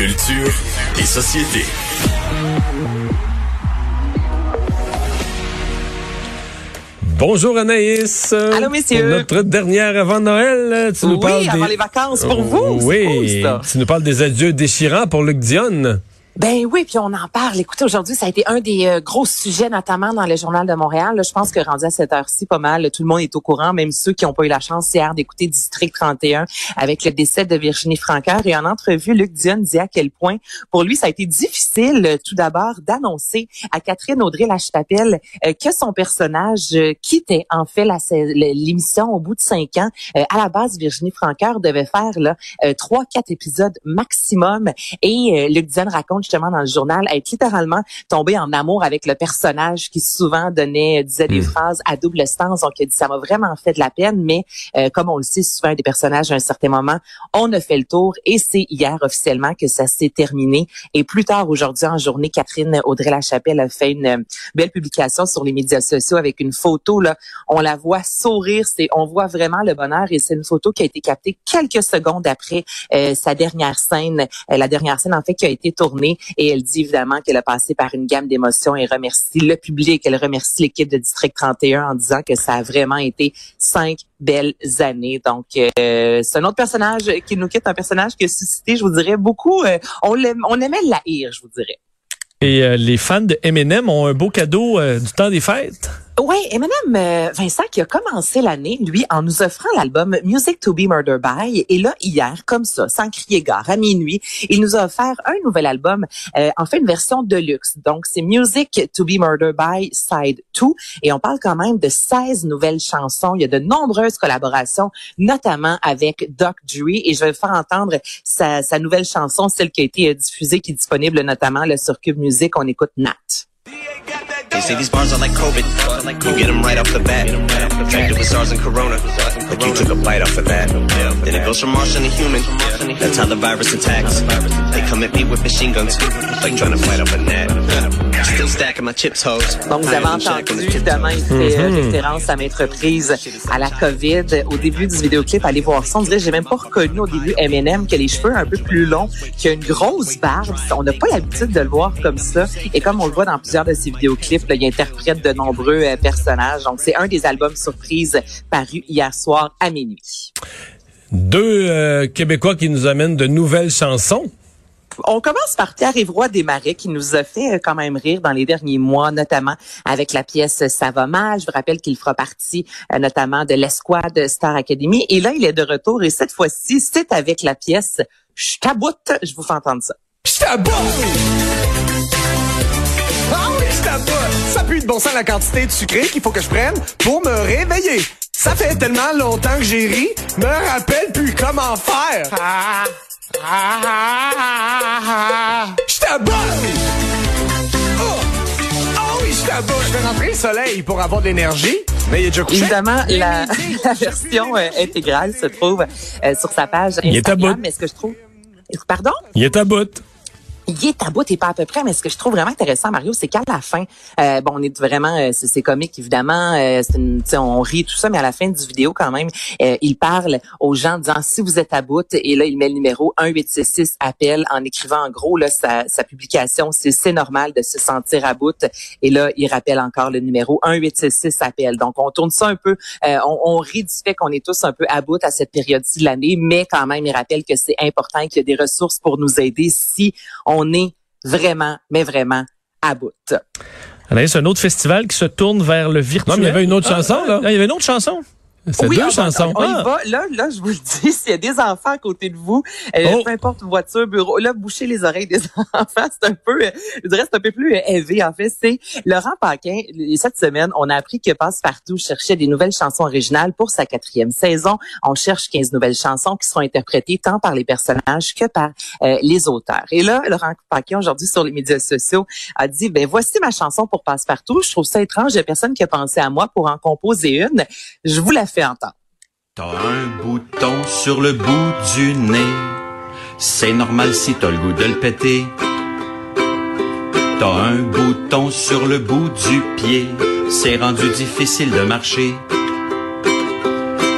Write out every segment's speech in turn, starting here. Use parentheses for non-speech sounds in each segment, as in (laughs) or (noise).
Culture et société. Bonjour Anaïs. Allô, messieurs. Pour notre dernière avant Noël, tu nous oui, parles avant des... les vacances pour vous. Oui, cool, ça. tu nous parles des adieux déchirants pour Luc Dion. Ben oui, puis on en parle. Écoutez, aujourd'hui, ça a été un des euh, gros sujets, notamment dans le Journal de Montréal. Je pense que rendu à cette heure-ci, pas mal, tout le monde est au courant, même ceux qui n'ont pas eu la chance hier d'écouter District 31 avec le décès de Virginie Francoeur. Et en entrevue, Luc Dion dit à quel point, pour lui, ça a été difficile, euh, tout d'abord, d'annoncer à Catherine Audrey-Lachapelle euh, que son personnage euh, quittait, en fait, l'émission au bout de cinq ans. Euh, à la base, Virginie Francoeur devait faire là trois, quatre épisodes maximum. Et Luc Dion raconte justement dans le journal être littéralement tombé en amour avec le personnage qui souvent donnait, disait des Mm. phrases à double sens. Donc, il dit, ça m'a vraiment fait de la peine, mais euh, comme on le sait souvent des personnages à un certain moment, on a fait le tour et c'est hier officiellement que ça s'est terminé. Et plus tard aujourd'hui en journée, Catherine Audrey-Lachapelle a fait une euh, belle publication sur les médias sociaux avec une photo. Là, on la voit sourire, c'est, on voit vraiment le bonheur et c'est une photo qui a été captée quelques secondes après euh, sa dernière scène, euh, la dernière scène en fait qui a été tournée et elle dit évidemment qu'elle a passé par une gamme d'émotions et remercie le public, elle remercie l'équipe de District 31 en disant que ça a vraiment été cinq belles années. Donc euh, c'est un autre personnage qui nous quitte, un personnage qui a suscité, je vous dirais, beaucoup, euh, on, l'aime- on aimait la haïr, je vous dirais. Et euh, les fans de Eminem ont un beau cadeau euh, du temps des fêtes. Oui, et Madame euh, Vincent qui a commencé l'année, lui, en nous offrant l'album Music to be Murder by. Et là, hier, comme ça, sans crier gare, à minuit, il nous a offert un nouvel album, euh, en fait une version de luxe. Donc, c'est Music to be Murder by Side 2. Et on parle quand même de 16 nouvelles chansons. Il y a de nombreuses collaborations, notamment avec Doc Dre. Et je vais faire entendre sa, sa nouvelle chanson, celle qui a été euh, diffusée, qui est disponible notamment là, sur Cube Music. On écoute Nat. They say these bars are like COVID. You get them right off the bat. Infected with SARS and Corona. Like you took a bite off of that. Then it goes from Martian to human. That's how the virus attacks. They come at me with machine guns. Like trying to fight off a net. Still stacking my chips, hoes. Donc, vous avez entendu, évidemment, il fait euh, référence à maintes reprises à la COVID. Au début du vidéoclip, allez voir ça. On dirait, j'ai même pas reconnu au début Eminem qui a les cheveux un peu plus longs, qui a une grosse barbe. On n'a pas l'habitude de le voir comme ça. Et comme on le voit dans plusieurs de ses vidéoclips, là, il interprète de nombreux euh, personnages. Donc, c'est un des albums surprises parus hier soir à minuit. Deux euh, Québécois qui nous amènent de nouvelles chansons. On commence par Pierre Évroy Desmarais qui nous a fait euh, quand même rire dans les derniers mois, notamment avec la pièce Ça. Je vous rappelle qu'il fera partie euh, notamment de l'escouade Star Academy. Et là, il est de retour et cette fois-ci, c'est avec la pièce Je. Je vous fais entendre ça. Je! Ah oui! Ça pue de bon sang la quantité de sucré qu'il faut que je prenne pour me réveiller. Ça fait tellement longtemps que j'ai ri, me rappelle plus comment faire. Ah, ah, ah, ah, ah. Oh! Ah oui, je vais rentrer le soleil pour avoir de l'énergie, mais il est déjà couché. Évidemment, la, (laughs) la version euh, intégrale se trouve euh, sur sa page Il est à Instagram. bout. Mais ce que je trouve... Pardon? Il est à bout. Il est à bout et pas à peu près, mais ce que je trouve vraiment intéressant, Mario, c'est qu'à la fin, euh, bon, on est vraiment, euh, c'est comique évidemment, euh, une- on rit tout ça, mais à la fin du vidéo quand même, euh, il parle aux gens en disant si vous êtes à bout, et là il met le numéro 1866 appel en écrivant en gros là sa, sa publication, c'est c'est normal de se sentir à bout, et là il rappelle encore le numéro 1866 appel. Donc on tourne ça un peu, euh, on, on rit du fait qu'on est tous un peu à bout à cette période-ci de l'année, mais quand même il rappelle que c'est important qu'il y a des ressources pour nous aider si on est vraiment, mais vraiment à bout. Anaïs, un autre festival qui se tourne vers le virtuel. Non, mais il y avait une autre Ah, chanson, là. Il y avait une autre chanson. C'est Oui, deux on chansons. On, y Ah. va. Là, là, je vous le dis, s'il y a des enfants à côté de vous, euh, Oh. peu importe voiture, bureau, là, bouchez les oreilles des (laughs) enfants. C'est un peu, euh, je dirais, c'est un peu plus euh, élevé. En fait, c'est Laurent Paquin. Et Cette semaine, on a appris que Passepartout cherchait des nouvelles chansons originales pour sa quatrième saison. On cherche 15 nouvelles chansons qui seront interprétées tant par les personnages que par euh, les auteurs. Et là, Laurent Paquin, aujourd'hui, sur les médias sociaux, a dit, ben, voici ma chanson pour Passepartout. Je trouve ça étrange. Il y a personne qui a pensé à moi pour en composer une. Je vous la fais T'as un bouton sur le bout du nez. C'est normal si t'as le goût de le péter. T'as un bouton sur le bout du pied. C'est rendu difficile de marcher.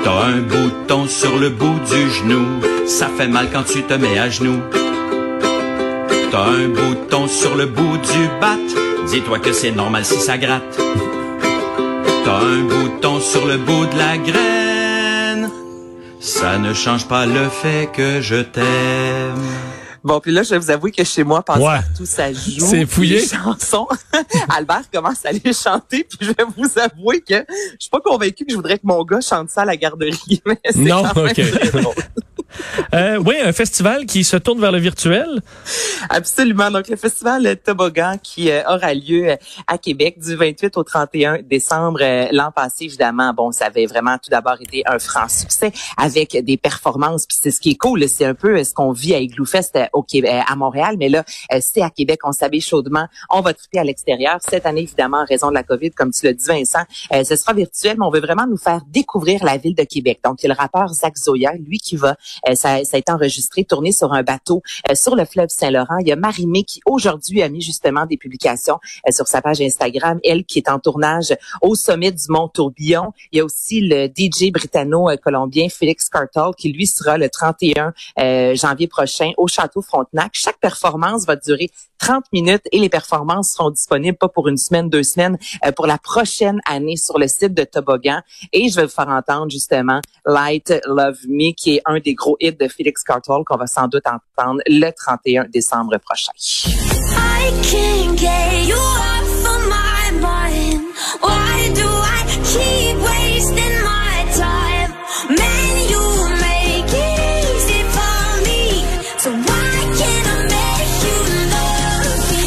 T'as un bouton sur le bout du genou. Ça fait mal quand tu te mets à genoux. T'as un bouton sur le bout du bat. Dis-toi que c'est normal si ça gratte. T'as un bouton sur le bout de la graine. Ça ne change pas le fait que je t'aime. Bon, puis là, je vais vous avouer que chez moi, Ouais. tout ça joue. C'est fouillé. Les chansons. (laughs) Albert commence à les chanter, puis je vais vous avouer que je suis pas convaincue que je voudrais que mon gars chante ça à la garderie. (laughs) Mais c'est Non, quand même ok. (laughs) Euh, oui, un festival qui se tourne vers le virtuel. Absolument. Donc, le festival Toboggan qui euh, aura lieu euh, à Québec du 28 au 31 décembre euh, l'an passé, évidemment. Bon, ça avait vraiment tout d'abord été un franc succès avec des performances. Puis c'est ce qui est cool, c'est un peu ce qu'on vit à Igloo Fest euh, au Québec, à Montréal. Mais là, c'est à Québec, on s'habille chaudement. On va triper à l'extérieur. Cette année, évidemment, en raison de la COVID, comme tu l'as dit, Vincent, ce sera virtuel, mais on veut vraiment nous faire découvrir la ville de Québec. Donc, il y a le rappeur Zach Zoya, lui qui va, ça, ça a été enregistré, tourné sur un bateau euh, sur le fleuve Saint-Laurent. Il y a Marie-Mé qui aujourd'hui a mis justement des publications euh, sur sa page Instagram, elle qui est en tournage au sommet du Mont Tourbillon. Il y a aussi le DJ britanno-colombien Félix Cartal qui lui sera le 31 euh, janvier prochain au Château Frontenac. Chaque performance va durer 30 minutes et les performances seront disponibles pas pour une semaine, deux semaines, euh, pour la prochaine année sur le site de Toboggan. Et je vais vous faire entendre justement Light Love Me, qui est un des gros hits de Félix Cartal qu'on va sans doute entendre le 31 décembre prochain. I can't get you off of my mind. Why do I keep wasting my time? Man, you make it easy for me. So why can't I make you love me?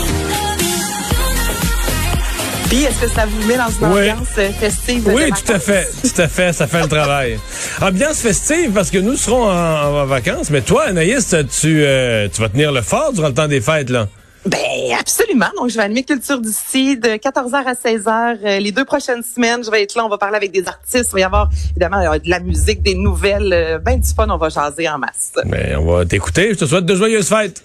Puis, est-ce que ça vous met dans une Oui. ambiance euh, festive? Oui, tout à fait. Tout à fait. Ça fait le travail. Ambiance festive parce que nous serons en, en vacances. Mais toi, Anaïs, tu, euh, tu vas tenir le fort durant le temps des fêtes, là? Ben absolument. Donc je vais animer Culture d'ici de 14h à 16h. Euh, les deux prochaines semaines, je vais être là. On va parler avec des artistes. Il va y avoir évidemment euh, de la musique, des nouvelles, euh, ben du fun. On va jaser en masse. Mais on va t'écouter. Je te souhaite de joyeuses fêtes.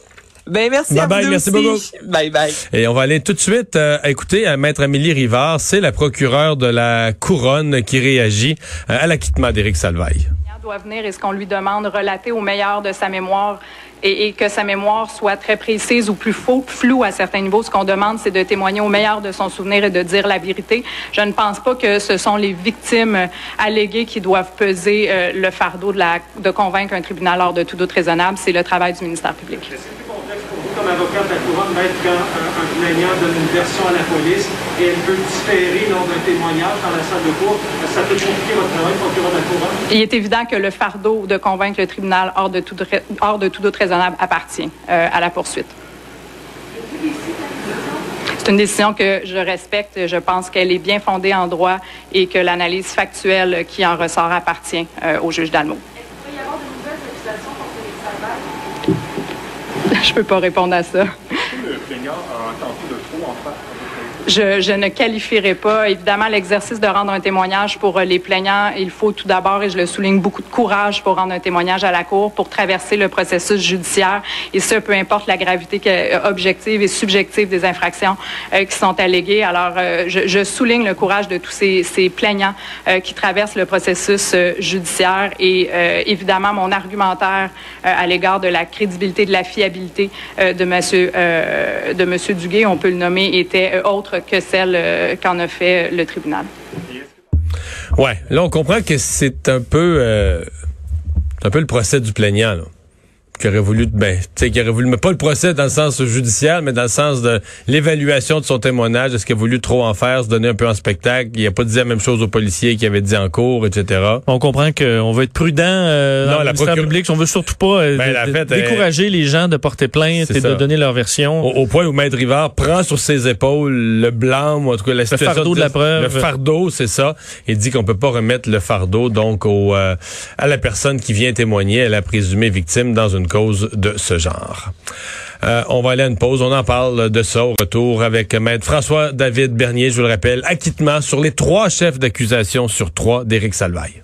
Ben merci Bye à bye, vous merci aussi. beaucoup. Bye bye. Et on va aller tout de suite euh, écouter à Maître Amélie Rivard. C'est la procureure de la Couronne qui réagit euh, à l'acquittement d'Éric Salvaille. doit venir et ce qu'on lui demande relater au meilleur de sa mémoire et, et que sa mémoire soit très précise ou plus faux, flou à certains niveaux. Ce qu'on demande, c'est de témoigner au meilleur de son souvenir et de dire la vérité. Je ne pense pas que ce sont les victimes euh, alléguées qui doivent peser euh, le fardeau de, la, de convaincre un tribunal hors de tout doute raisonnable. C'est le travail du ministère public. Avocat de la couronne, maître, quand un, un plaignant donne une version à la police et elle veut différer lors d'un témoignage dans la salle de cour. Ça peut compliquer votre travail, procureur de la couronne? Il est évident que le fardeau de convaincre le tribunal hors de tout, hors de tout doute raisonnable appartient euh, à la poursuite. C'est une décision que je respecte. Je pense qu'elle est bien fondée en droit et que l'analyse factuelle qui en ressort appartient euh, au juge Dalmo. Je peux pas répondre à ça. Le plaignant a tenté de trop en faire. Je, je ne qualifierai pas. Évidemment, l'exercice de rendre un témoignage pour euh, les plaignants, il faut tout d'abord, et je le souligne, beaucoup de courage pour rendre un témoignage à la Cour, pour traverser le processus judiciaire. Et ce, peu importe la gravité euh, objective et subjective des infractions euh, qui sont alléguées. Alors, je, je souligne le courage de tous ces, ces plaignants qui traversent le processus judiciaire. Et évidemment, mon argumentaire à l'égard de la crédibilité, de la fiabilité de Monsieur de Duguay, on peut le nommer, était euh, que celle euh, qu'en a fait euh, le tribunal. Ouais, là on comprend que c'est un peu euh, un peu le procès du plaignant. Qui aurait voulu ben, tu sais qui aurait voulu mais pas le procès dans le sens judiciaire mais dans le sens de l'évaluation de son témoignage, est-ce qu'il a voulu trop en faire, se donner un peu en spectacle, il a pas dit la même chose aux policiers qu'il avait dit en cours, etc. On comprend qu'on veut être prudent euh, Non, dans la le procure- public. On veut surtout pas euh, Ben, de- la de- fête, elle- décourager les gens de porter plainte et de donner leur version. Au, au point où Maître Rivard prend sur ses épaules le blâme, ou en tout cas la situation fardeau de la preuve. Le fardeau, c'est ça. Il dit qu'on peut pas remettre le fardeau donc au, euh, à la personne qui vient témoigner, à la présumée victime dans une cause de ce genre. Euh, on va aller à une pause. On en parle de ça au retour avec Maître François-David Bernier, je vous le rappelle, acquittement sur les trois chefs d'accusation sur trois d'Éric Salvaille.